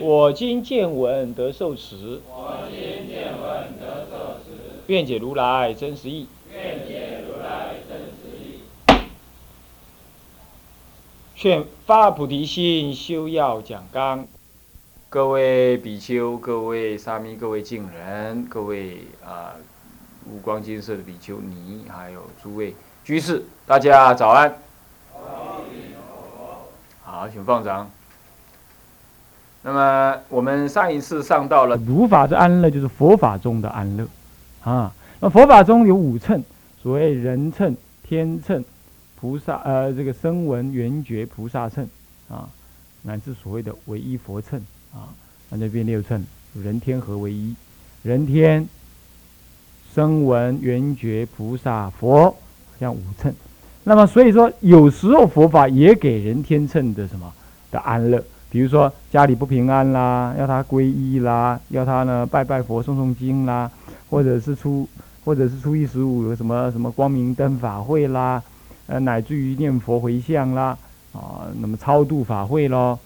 我今见闻得受持。我今见闻得受持。愿解如来真实义。愿解如来真实义。劝发菩提心，修要讲纲。各位比丘、各位沙弥、各位敬人、各位啊五光金色的比丘尼，还有诸位居士，大家早安。好，请放掌。那么我们上一次上到了如法之安乐，就是佛法中的安乐啊。那佛法中有五乘，所谓人乘、天乘、菩萨呃这个声闻缘觉菩萨乘啊，乃至所谓的唯一佛乘。啊，那这边六乘，人天合为一，人天、声闻、缘觉、菩萨、佛，像五乘。那么所以说，有时候佛法也给人天乘的什么的安乐，比如说家里不平安啦，要他皈依啦，要他呢拜拜佛、诵诵经啦，或者是初或者是初一十五有什么什么光明灯法会啦，呃，乃至于念佛回向啦，啊，那么超度法会喽。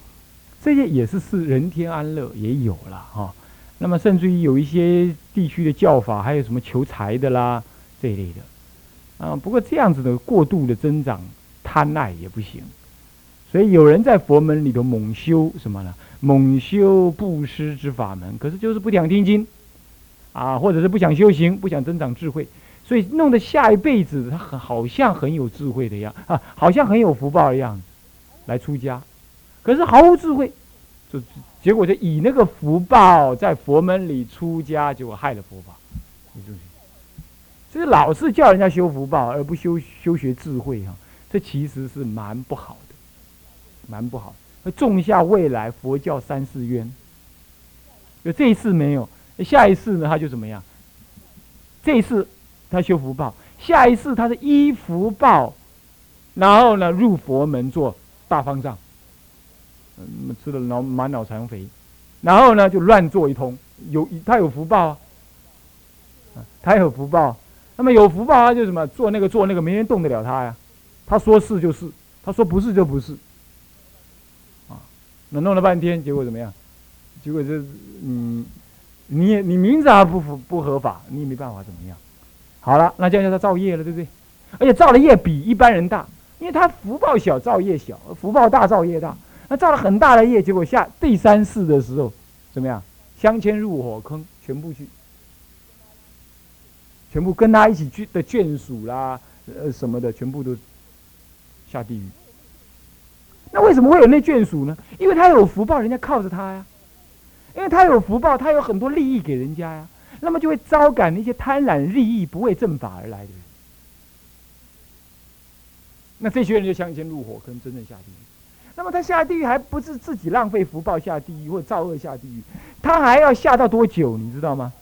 这些也是是人天安乐也有了哈，那么甚至于有一些地区的教法，还有什么求财的啦这一类的，啊，不过这样子的过度的增长贪爱也不行，所以有人在佛门里头猛修什么呢？猛修布施之法门，可是就是不想听经，啊，或者是不想修行，不想增长智慧，所以弄得下一辈子他很好像很有智慧的样啊，好像很有福报的样子来出家。可是毫无智慧，就结果就以那个福报在佛门里出家，结果害了佛法。所以老是叫人家修福报，而不修修学智慧哈，这其实是蛮不好，蛮不好，会种下未来佛教三世冤。就这一次没有，下一次呢他就怎么样？这一次他修福报，下一次他是依福报，然后呢入佛门做大方丈。嗯，吃了脑满脑残肥，然后呢就乱做一通，有他有福报啊，他有福报，那么有福报他就什么做那个做那个，没人动得了他呀，他说是就是，他说不是就不是，那弄了半天，结果怎么样？结果这嗯，你你名字还不符不合法，你也没办法怎么样。好了，那这样叫他造业了，对不对？而且造的业比一般人大，因为他福报小，造业小；福报大，造业大。那造了很大的业，结果下第三世的时候，怎么样？相牵入火坑，全部去，全部跟他一起去的眷属啦，呃什么的，全部都下地狱。那为什么会有那眷属呢？因为他有福报，人家靠着他呀。因为他有福报，他有很多利益给人家呀，那么就会招感那些贪婪利益、不为正法而来的人。那这些人就相牵入火坑，真正下地狱。那么他下地狱还不是自己浪费福报下地狱或造恶下地狱，他还要下到多久？你知道吗？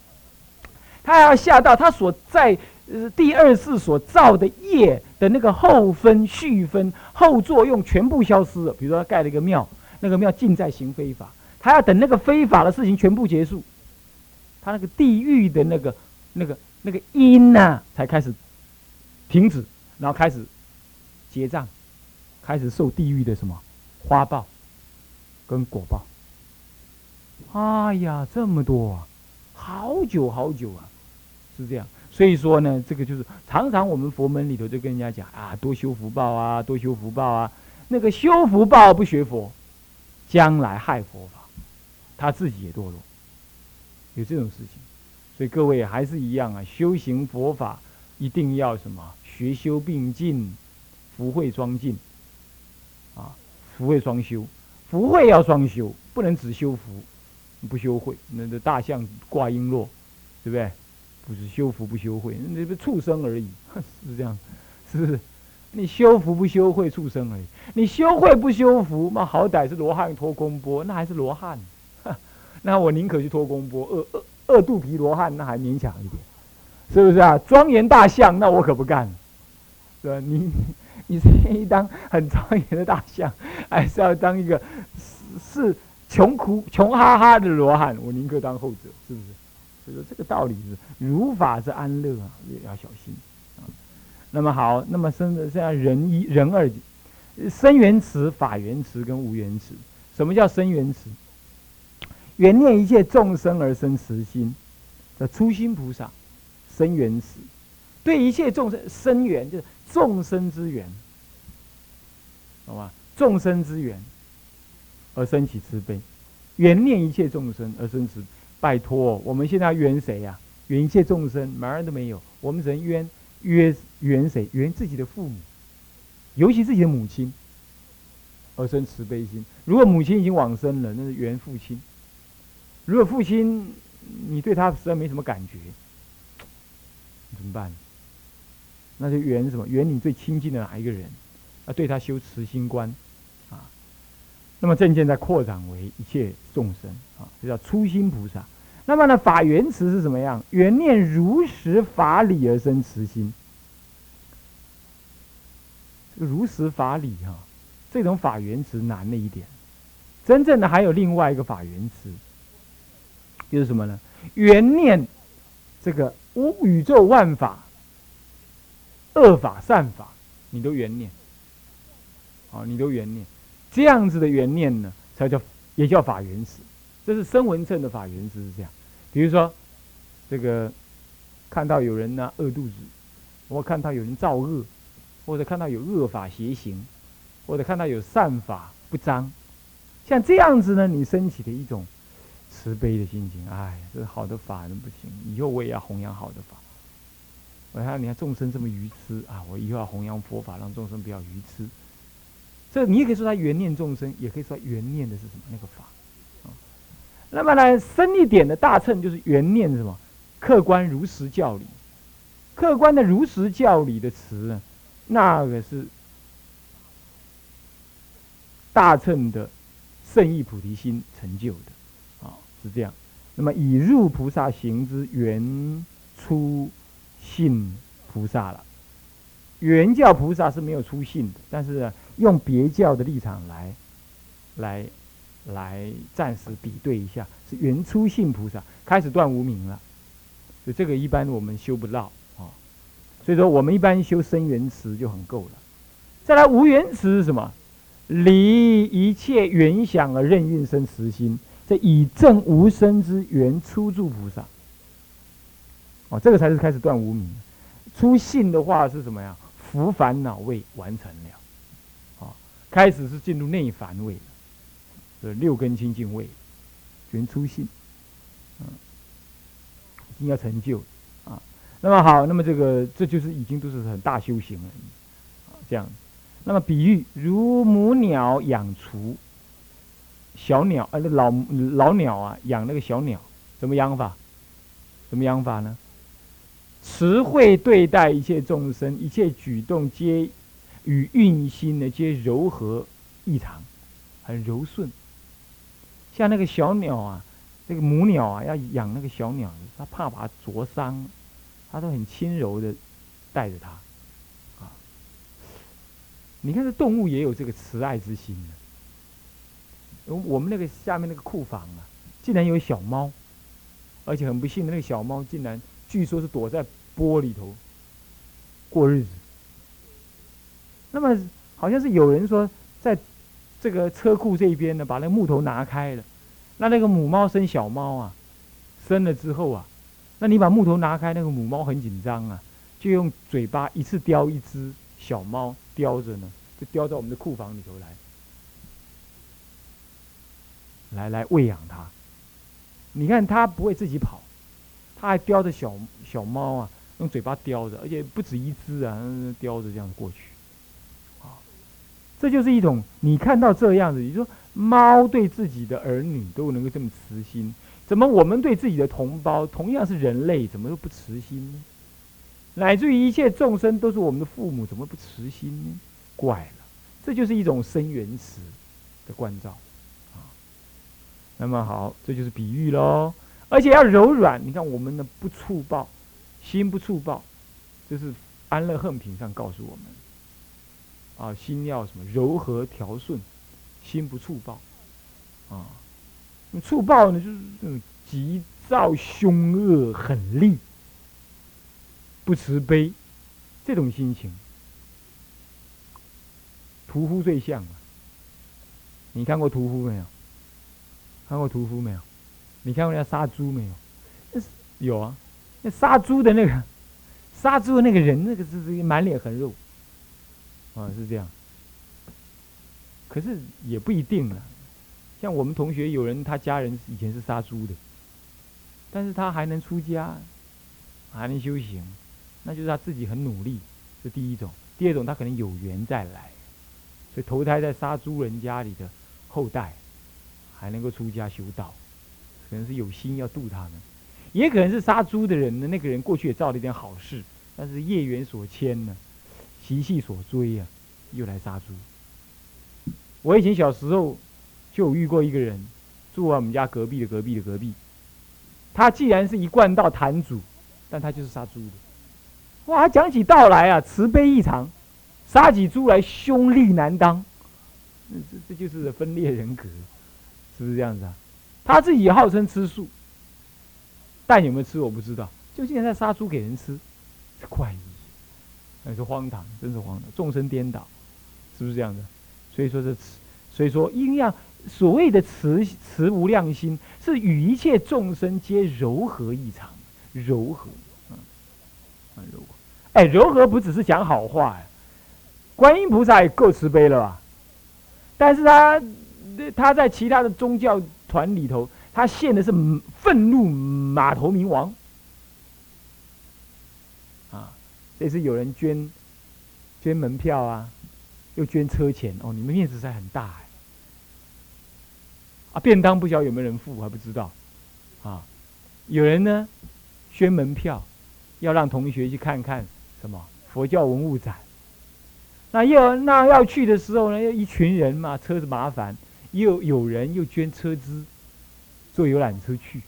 他还要下到他所在呃第二世所造的业的那个后分续分后作用全部消失了。比如说他盖了一个庙，那个庙尽在行非法，他要等那个非法的事情全部结束，他那个地狱的那个那个那个因呐才开始停止，然后开始结账，开始受地狱的什么？花报跟果报，哎呀，这么多啊，好久好久啊，是这样。所以说呢，这个就是常常我们佛门里头就跟人家讲啊，多修福报啊，多修福报啊。那个修福报不学佛，将来害佛法，他自己也堕落，有这种事情。所以各位还是一样啊，修行佛法一定要什么学修并进，福慧双进。啊福慧双修，福慧要双修，不能只修福，不修慧。那那大象挂璎珞，对不对？不是修福不修慧，那不畜生而已，是这样，是不是？你修福不修慧，畜生而已。你修慧不修福，那好歹是罗汉托公波，那还是罗汉，那我宁可去托公波，饿饿饿肚皮罗汉那还勉强一点，是不是啊？庄严大象那我可不干，是吧？你你是愿意当很庄严的大象，还是要当一个是穷苦穷哈哈的罗汉？我宁可当后者，是不是？所以说这个道理是如法是安乐啊，也要小心啊。那么好，那么生的现在人一人二，生缘词、法缘词跟无缘词。什么叫生缘词？缘念一切众生而生慈心，叫初心菩萨生缘慈。对一切众生生缘，就是众生之缘，好吧？众生之缘而生起慈悲，缘念一切众生而生慈。拜托，我们现在冤谁呀？冤一切众生，门儿都没有。我们只能冤冤冤谁？冤自己的父母，尤其自己的母亲，而生慈悲心。如果母亲已经往生了，那是冤父亲；如果父亲你对他实在没什么感觉，怎么办？那就圆什么？圆你最亲近的哪一个人？啊，对他修慈心观啊。那么正见在扩展为一切众生啊，这叫初心菩萨。那么呢，法源慈是什么样？缘念如实法理而生慈心。如实法理哈，这种法源慈难了一点。真正的还有另外一个法源慈，就是什么呢？缘念这个无宇宙万法、恶法善法，你都缘念。啊，你都缘念。这样子的缘念呢，才叫也叫法源词，这是声闻乘的法缘时是这样。比如说，这个看到有人呢饿肚子，我看到有人造恶，或者看到有恶法邪行，或者看到有善法不彰，像这样子呢，你升起的一种慈悲的心情，哎，这是好的法人不行，以后我也要弘扬好的法。我看你看众生这么愚痴啊，我以后要弘扬佛法，让众生不要愚痴。这你也可以说他缘念众生，也可以说缘念的是什么那个法，那么呢深一点的大乘就是缘念什么？客观如实教理，客观的如实教理的词，那个是大乘的圣意菩提心成就的，啊，是这样。那么以入菩萨行之缘出信菩萨了，原教菩萨是没有出信的，但是。用别教的立场来，来，来暂时比对一下，是原初性菩萨开始断无名了，所以这个一般我们修不到啊。所以说我们一般修生缘慈就很够了。再来无缘慈是什么？离一切缘想而任运生慈心，这以正无生之缘初住菩萨。哦，这个才是开始断无名。出信的话是什么呀？福烦恼未完成了。开始是进入内凡位，呃，六根清净位，全出性，嗯，应该成就啊。那么好，那么这个这就是已经都是很大修行了，啊，这样。那么比喻如母鸟养雏，小鸟呃，老老鸟啊养那个小鸟，怎么养法？怎么养法呢？慈惠对待一切众生，一切举动皆。与运心呢，皆柔和异常，很柔顺。像那个小鸟啊，那个母鸟啊，要养那个小鸟，它怕把它啄伤，它都很轻柔的带着它。啊，你看这动物也有这个慈爱之心的。我们那个下面那个库房啊，竟然有小猫，而且很不幸的那个小猫竟然据说是躲在玻璃头过日子。那么好像是有人说，在这个车库这边呢，把那个木头拿开了，那那个母猫生小猫啊，生了之后啊，那你把木头拿开，那个母猫很紧张啊，就用嘴巴一次叼一只小猫叼着呢，就叼到我们的库房里头来，来来喂养它。你看它不会自己跑，它还叼着小小猫啊，用嘴巴叼着，而且不止一只啊，叼着这样过去。这就是一种你看到这样子，你说猫对自己的儿女都能够这么慈心，怎么我们对自己的同胞同样是人类，怎么都不慈心呢？乃至于一切众生都是我们的父母，怎么不慈心呢？怪了，这就是一种生缘慈的关照啊。那么好，这就是比喻喽。而且要柔软，你看我们的不触暴，心不触暴，就是安乐恨品上告诉我们。啊，心要什么柔和调顺，心不触暴。啊，那触暴呢，就是那种急躁、凶恶、狠戾、不慈悲这种心情。屠夫最像啊！你看过屠夫没有？看过屠夫没有？你看过人家杀猪没有？那是有啊，那杀猪的那个，杀猪的那个人，那个是满脸横肉，啊，是这样。可是也不一定了，像我们同学有人，他家人以前是杀猪的，但是他还能出家，还能修行，那就是他自己很努力，这第一种。第二种，他可能有缘再来，所以投胎在杀猪人家里的后代，还能够出家修道。可能是有心要度他们，也可能是杀猪的人呢。那个人过去也造了一点好事，但是业缘所牵呢，习气所追呀，又来杀猪。我以前小时候就有遇过一个人，住我们家隔壁的隔壁的隔壁。他既然是一贯道坛主，但他就是杀猪的。哇，讲起道来啊，慈悲异常，杀起猪来凶厉难当。这这就是分裂人格，是不是这样子啊？他自己号称吃素，但有没有吃我不知道。就竟然在杀猪给人吃，是怪异，那是荒唐，真是荒唐，众生颠倒，是不是这样的？所以说这慈，所以说应要所谓的慈慈无量心，是与一切众生皆柔和异常，柔和，嗯，很柔和。哎，柔和不只是讲好话呀，观音菩萨也够慈悲了吧？但是他他在其他的宗教。团里头，他现的是愤怒马头明王啊！这次有人捐捐门票啊，又捐车钱哦，你们面子在很大哎！啊，便当不晓得有没有人付，还不知道啊。有人呢捐门票，要让同学去看看什么佛教文物展。那要那要去的时候呢，要一群人嘛，车子麻烦。又有人又捐车资，坐游览车去。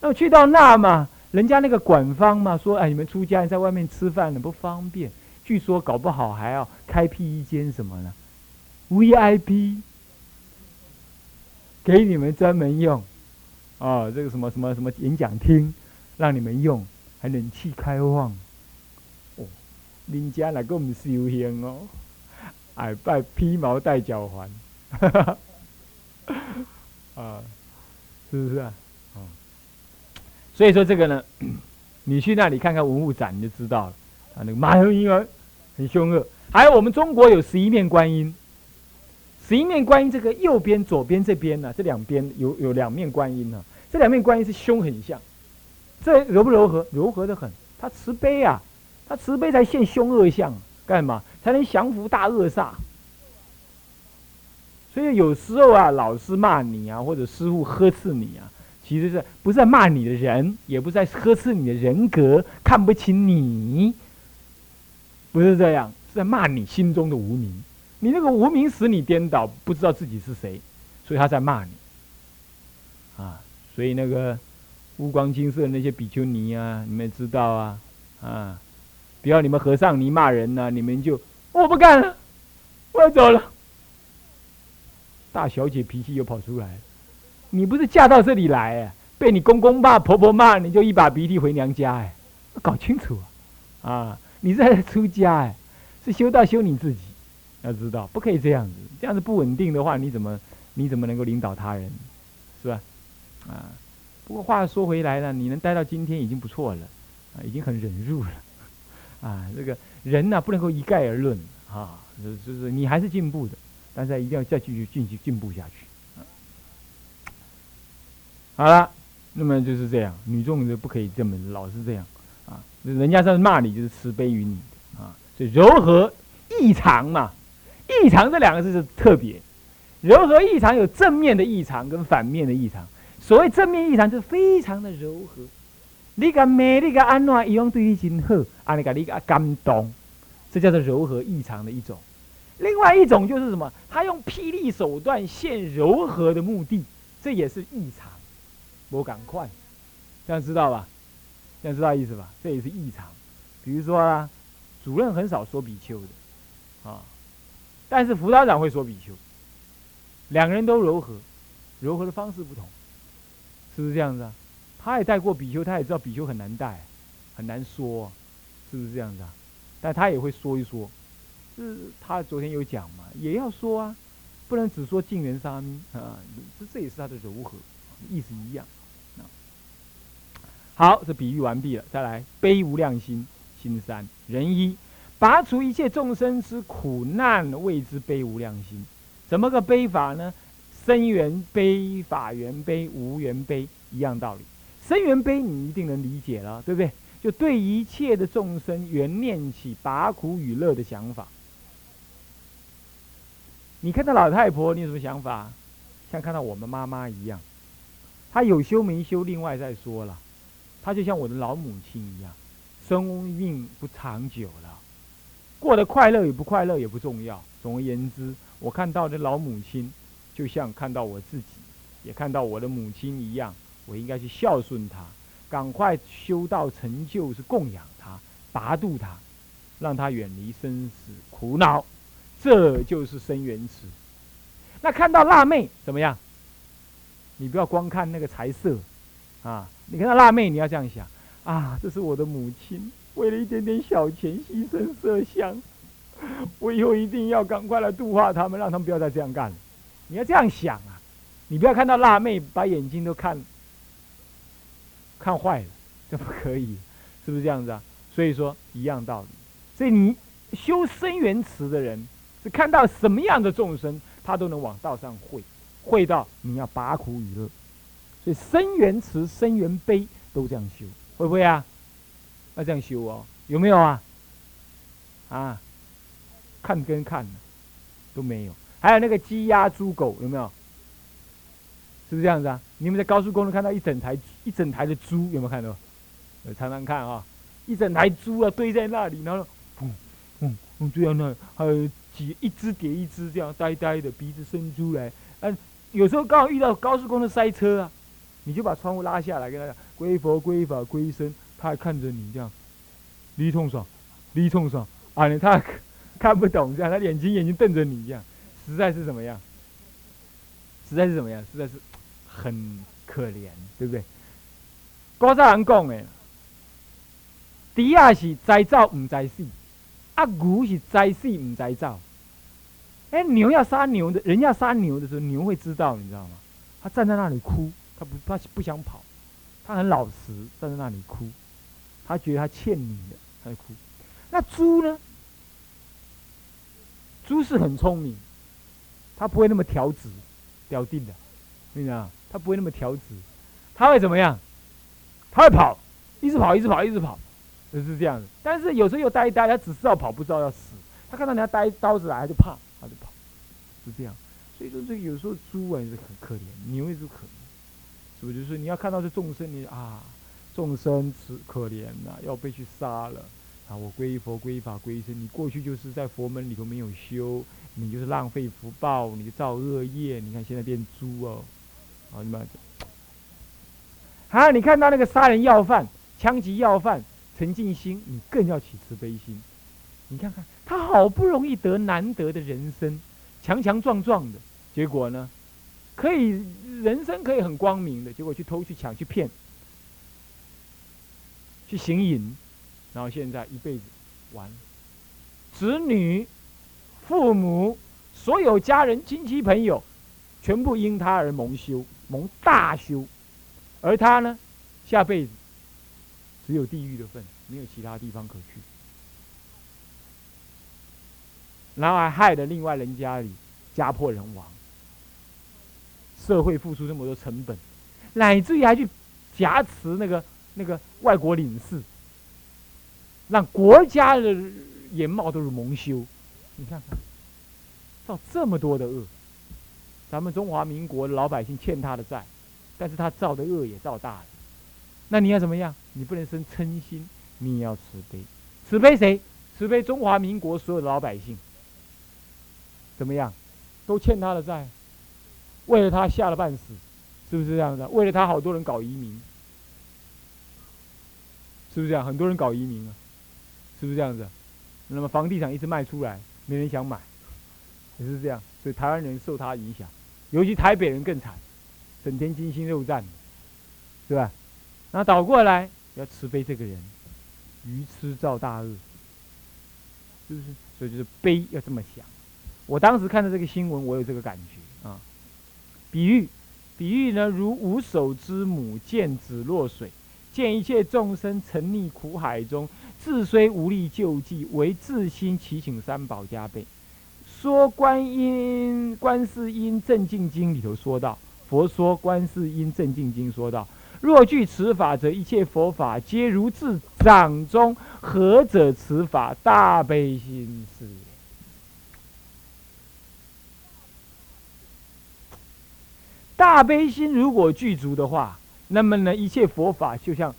那么去到那嘛，人家那个管方嘛说：“哎，你们出家人在外面吃饭很不方便，据说搞不好还要开辟一间什么呢？VIP，给你们专门用。哦，这个什么什么什么演讲厅，让你们用，还冷气开放。哦，人家来给我们修行哦，哎拜披毛戴脚环。”，啊，是不是啊？所以说这个呢，你去那里看看文物展，你就知道了。啊，那个马头婴儿很凶恶。还有我们中国有十一面观音，十一面观音这个右边、左边这边呢，这两边有有两面观音呢。这两面观音是凶很像，这柔不柔和？柔和的很。他慈悲啊，他慈悲才现凶恶相，干嘛？才能降服大恶煞。所以有时候啊，老师骂你啊，或者师傅呵斥你啊，其实是不是在骂你的人，也不是在呵斥你的人格，看不起你，不是这样，是在骂你心中的无名。你那个无名使你颠倒，不知道自己是谁，所以他在骂你。啊，所以那个乌光金色那些比丘尼啊，你们知道啊，啊，不要你们和尚尼骂人呢，你们就我不干了，我要走了。大小姐脾气又跑出来，你不是嫁到这里来哎，被你公公骂、婆婆骂，你就一把鼻涕回娘家哎，搞清楚啊！啊，你在出家哎，是修道修你自己，要知道不可以这样子，这样子不稳定的话，你怎么你怎么能够领导他人，是吧？啊，不过话说回来呢，你能待到今天已经不错了，啊，已经很忍辱了，啊，这个人呢不能够一概而论啊，就是你还是进步的。但是一定要再继续进行进步下去。好了，那么就是这样，女众就不可以这么老是这样啊！人家在骂你，就是慈悲于你啊。所以柔和异常嘛，异常这两个字是特别。柔和异常有正面的异常跟反面的异常。所谓正面异常，就是非常的柔和。你个美，你个安暖，一样对你真好，啊，你个你个感动，这叫做柔和异常的一种。另外一种就是什么？他用霹雳手段现柔和的目的，这也是异常，我赶快，这样知道吧？这样知道意思吧？这也是异常。比如说啊，主任很少说比丘的，啊，但是辅导长会说比丘。两个人都柔和，柔和的方式不同，是不是这样子啊？他也带过比丘，他也知道比丘很难带，很难说，是不是这样子啊？但他也会说一说，是他昨天有讲嘛，也要说啊，不能只说净缘沙弥啊，这这也是他的柔和，意思一样。好，这比喻完毕了，再来悲无量心，心三人一，拔除一切众生之苦难，谓之悲无量心。怎么个悲法呢？生缘悲、法缘悲、无缘悲，一样道理。生缘悲你一定能理解了，对不对？就对一切的众生缘念起拔苦与乐的想法。你看到老太婆，你有什么想法？像看到我们妈妈一样，她有修没修，另外再说了。她就像我的老母亲一样，生命不长久了，过得快乐与不快乐也不重要。总而言之。我看到的老母亲，就像看到我自己，也看到我的母亲一样。我应该去孝顺她，赶快修道成就，是供养她，拔度她，让她远离生死苦恼。这就是生缘池。那看到辣妹怎么样？你不要光看那个财色，啊，你看到辣妹，你要这样想啊，这是我的母亲，为了一点点小钱牺牲色相。我以后一定要赶快来度化他们，让他们不要再这样干了。你要这样想啊，你不要看到辣妹把眼睛都看看坏了，这不可以，是不是这样子啊？所以说一样道理。所以你修生缘池的人，是看到什么样的众生，他都能往道上会，会到你要拔苦与乐。所以生缘池、生源悲都这样修，会不会啊？要这样修哦，有没有啊？啊？看跟看都没有，还有那个鸡鸭猪狗有没有？是不是这样子啊？你们在高速公路看到一整台一整台的猪有没有看到？常常看啊，一整台猪啊堆在那里，然后，嗯嗯嗯这样那还有几一只叠一只这样呆呆的鼻子伸出来，嗯，有时候刚好遇到高速公路塞车啊，你就把窗户拉下来跟他讲归佛归法归僧，他还看着你这样，离痛爽，离痛爽啊，你他。看不懂这样，他眼睛眼睛瞪着你一样，实在是怎么样？实在是怎么样？实在是很可怜，对不对？古早人讲的，猪啊是知走唔知死，啊牛是知死唔知走。哎，牛要杀牛的，人要杀牛的时候，牛会知道，你知道吗？他站在那里哭，他不他不想跑，他很老实，站在那里哭，他觉得他欠你的，他就哭。那猪呢？猪是很聪明，它不会那么调直、掉定的，你知道它不会那么调直，它会怎么样？它会跑，一直跑，一直跑，一直跑，就是这样子。但是有时候又呆呆，它只知道跑，不知道要死。它看到人家带刀子来，它就怕，它就跑，是这样。所以说，这有时候猪啊也是很可怜，牛也是可怜，是不是？就是你要看到这众生，你啊，众生此可怜呐，要被去杀了。啊！我皈依佛、皈依法、皈依僧。你过去就是在佛门里头没有修，你就是浪费福报，你造恶业。你看现在变猪哦，啊你们，好，你看到那个杀人要犯、枪击要犯陈进兴，你更要起慈悲心。你看看他好不容易得难得的人生，强强壮壮的，结果呢，可以人生可以很光明的，结果去偷去抢去骗，去行淫。然后现在一辈子完了，子女、父母、所有家人、亲戚朋友，全部因他而蒙羞，蒙大羞，而他呢，下辈子只有地狱的份，没有其他地方可去。然后还害得另外人家里家破人亡，社会付出这么多成本，乃至于还去挟持那个那个外国领事。让国家的颜貌都是蒙羞，你看看，造这么多的恶，咱们中华民国老百姓欠他的债，但是他造的恶也造大了，那你要怎么样？你不能生嗔心，你也要慈悲，慈悲谁？慈悲中华民国所有的老百姓，怎么样？都欠他的债，为了他吓了半死，是不是这样子？为了他，好多人搞移民，是不是这样？很多人搞移民啊，是不是这样子？那么房地产一直卖出来，没人想买，也是这样。所以台湾人受他影响，尤其台北人更惨，整天精心肉战，是吧？那倒过来要慈悲这个人，愚痴造大恶，是不是？所以就是悲要这么想。我当时看到这个新闻，我有这个感觉啊。比喻，比喻呢，如无手之母见子落水，见一切众生沉溺苦海中，自虽无力救济，唯自心祈请三宝加倍。说观音观世音正净经里头说到，佛说观世音正净经说到，若具此法则，一切佛法皆如自掌中，何者此法大悲心是？大悲心如果具足的话，那么呢，一切佛法就像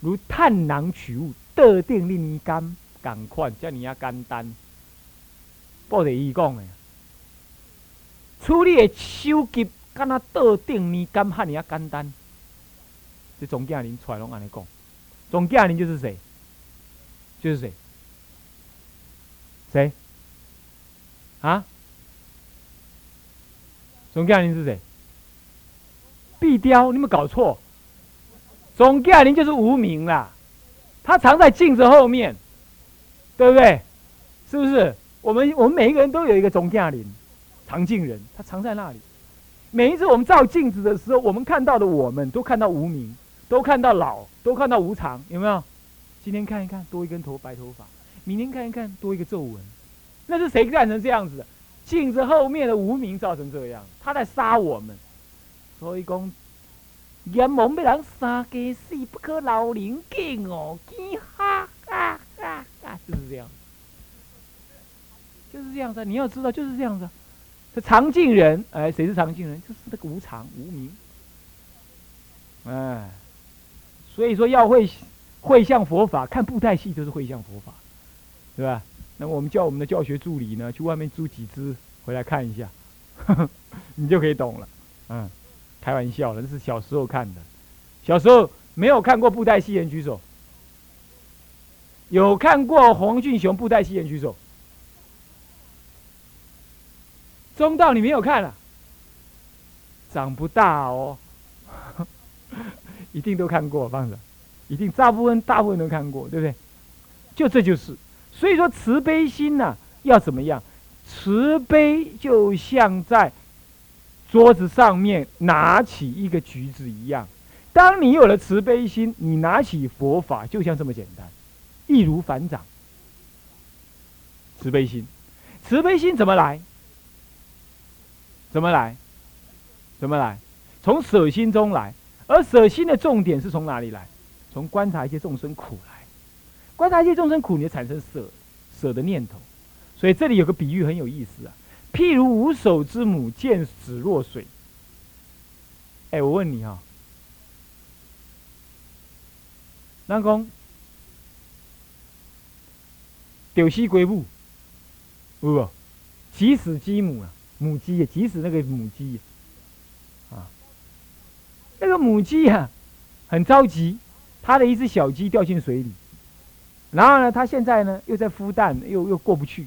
如探囊取物，得定令你甘，赶快叫你要简单。不得伊讲的，处理的手机，敢若得定你甘，喊你要简单。这总经理出来拢安尼讲，总经理就是谁？就是谁？谁？啊？总经理是谁？壁雕，你们搞错，总驾临就是无名啦，他藏在镜子后面，对不对？是不是？我们我们每一个人都有一个总驾临，藏镜人，他藏在那里。每一次我们照镜子的时候，我们看到的我们都看到无名，都看到老，都看到无常，有没有？今天看一看，多一根头白头发；明天看一看，多一个皱纹。那是谁干成这样子的？镜子后面的无名造成这样，他在杀我们。所以讲，阎王被人杀给死，不可劳灵境哦！哈哈哈哈，就是这样，就是这样子。你要知道，就是这样子。这常静人，哎，谁是常静人？就是那个无常无名。哎，所以说要会会向佛法，看布袋戏就是会向佛法，对吧？那我们叫我们的教学助理呢，去外面租几只回来看一下，你就可以懂了，嗯。开玩笑，那是小时候看的。小时候没有看过布袋戏，人举手。有看过黄俊雄布袋戏，人举手。中道你没有看啊？长不大哦，一定都看过，放着，一定大部分大部分都看过，对不对？就这就是，所以说慈悲心呐，要怎么样？慈悲就像在。桌子上面拿起一个橘子一样，当你有了慈悲心，你拿起佛法就像这么简单，易如反掌。慈悲心，慈悲心怎么来？怎么来？怎么来？从舍心中来，而舍心的重点是从哪里来？从观察一些众生苦来，观察一些众生苦，你就产生舍舍的念头。所以这里有个比喻很有意思啊。譬如无手之母见子落水。哎，我问你哈，南公丢西归母，不，急死鸡母啊，母鸡，急死那个母鸡啊，那个母鸡啊，很着急，它的一只小鸡掉进水里，然后呢，它现在呢又在孵蛋，又又过不去。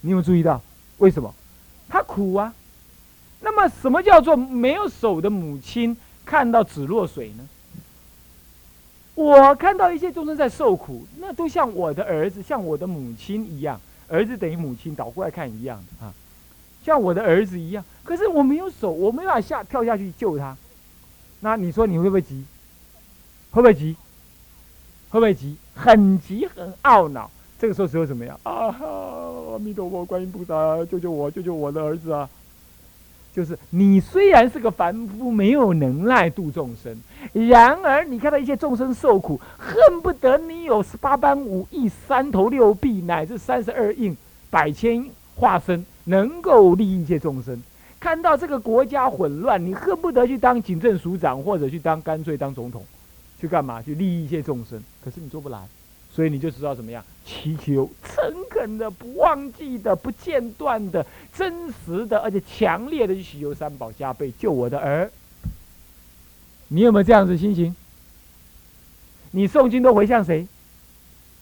你有注意到为什么？他苦啊。那么，什么叫做没有手的母亲看到子落水呢？我看到一些众生在受苦，那都像我的儿子，像我的母亲一样。儿子等于母亲，倒过来看一样的啊，像我的儿子一样。可是我没有手，我没法下跳下去救他。那你说你会不会急？会不会急？会不会急？很急，很懊恼。这个时候只有怎么样啊？阿弥陀佛，观音菩萨，救救我，救救我的儿子啊！就是你虽然是个凡夫，没有能耐度众生，然而你看到一些众生受苦，恨不得你有十八般武艺、三头六臂，乃至三十二应、百千化身，能够利益一切众生。看到这个国家混乱，你恨不得去当警政署长，或者去当干脆当总统，去干嘛？去利益一切众生。可是你做不来，所以你就知道怎么样祈求，诚恳的、不忘记的、不间断的、真实的，而且强烈的去祈求三宝加倍救我的儿。你有没有这样子心情？你诵经都回向谁？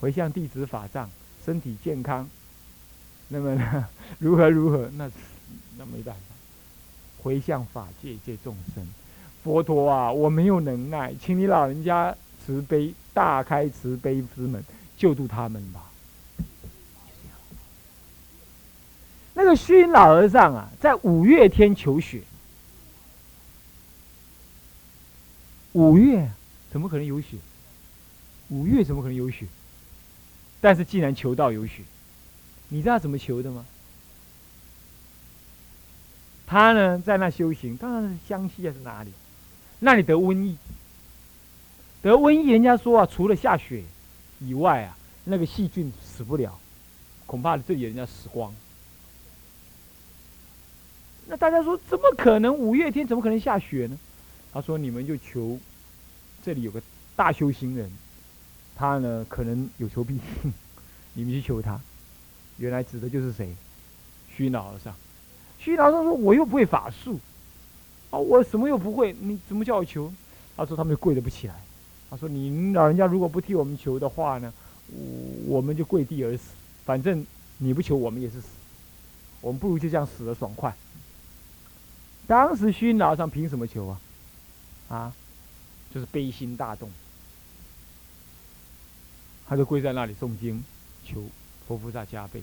回向弟子法藏，身体健康。那么呢？如何如何？那那没办法。回向法界界众生，佛陀啊，我没有能耐，请你老人家慈悲，大开慈悲之门，救度他们吧。那个虚云老和尚啊，在五月天求雪。五月怎么可能有雪？五月怎么可能有雪？但是既然求到有雪，你知道怎么求的吗？他呢，在那修行，当然是江西还是哪里？那里得瘟疫，得瘟疫，人家说啊，除了下雪以外啊，那个细菌死不了，恐怕这里人家死光。那大家说，怎么可能？五月天怎么可能下雪呢？他说：“你们就求，这里有个大修行人，他呢可能有求必应，你们去求他。原来指的就是谁？虚脑和尚。”虚老上说：“我又不会法术，啊，我什么又不会？你怎么叫我求？”他说：“他们跪得不起来。”他说：“你老人家如果不替我们求的话呢，我们就跪地而死。反正你不求，我们也是死。我们不如就这样死的爽快。”当时虚老上凭什么求啊？啊，就是悲心大动，他就跪在那里诵经，求佛菩萨加倍。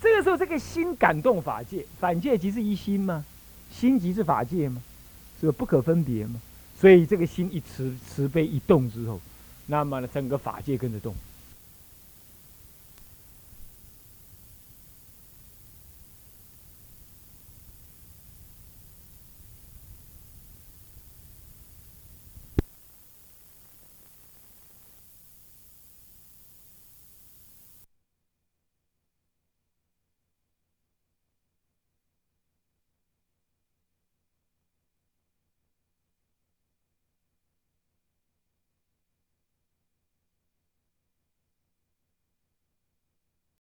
这个时候，这个心感动法界，法界即是一心吗？心即是法界吗？是不可分别吗？所以这个心一慈慈悲一动之后，那么呢，整个法界跟着动。